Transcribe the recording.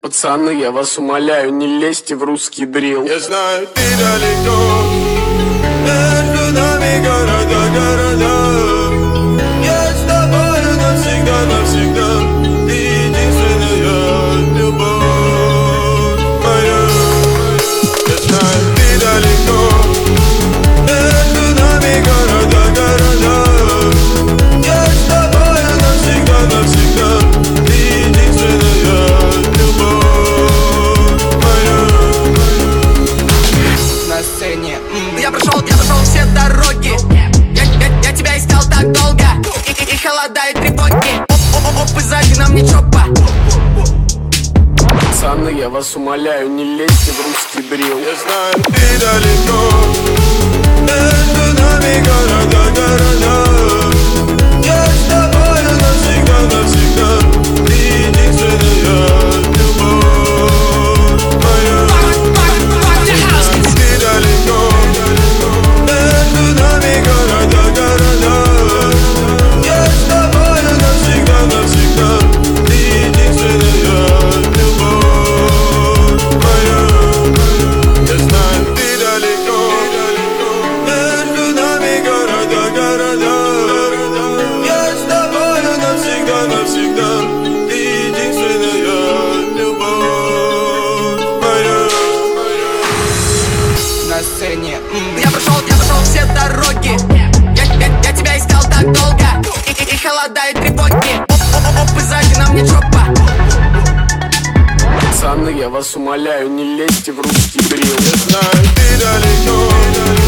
Пацаны, я вас умоляю, не лезьте в русский дрил. Я знаю, ты далеко. Между нами города, города. Я с тобою навсегда, навсегда и, и холода и тревоги Оп, сзади нам не чопа. Пацаны, я вас умоляю, не лезьте в русский дрил. Я знаю, ты далеко на сцене. Я прошел, я прошел все дороги. Я, я, я тебя искал так долго. И, и, и холода и тревоги. Оп, сзади нам не чопа Пацаны, я вас умоляю, не лезьте в русский дрил. Я знаю, ты далеко. Между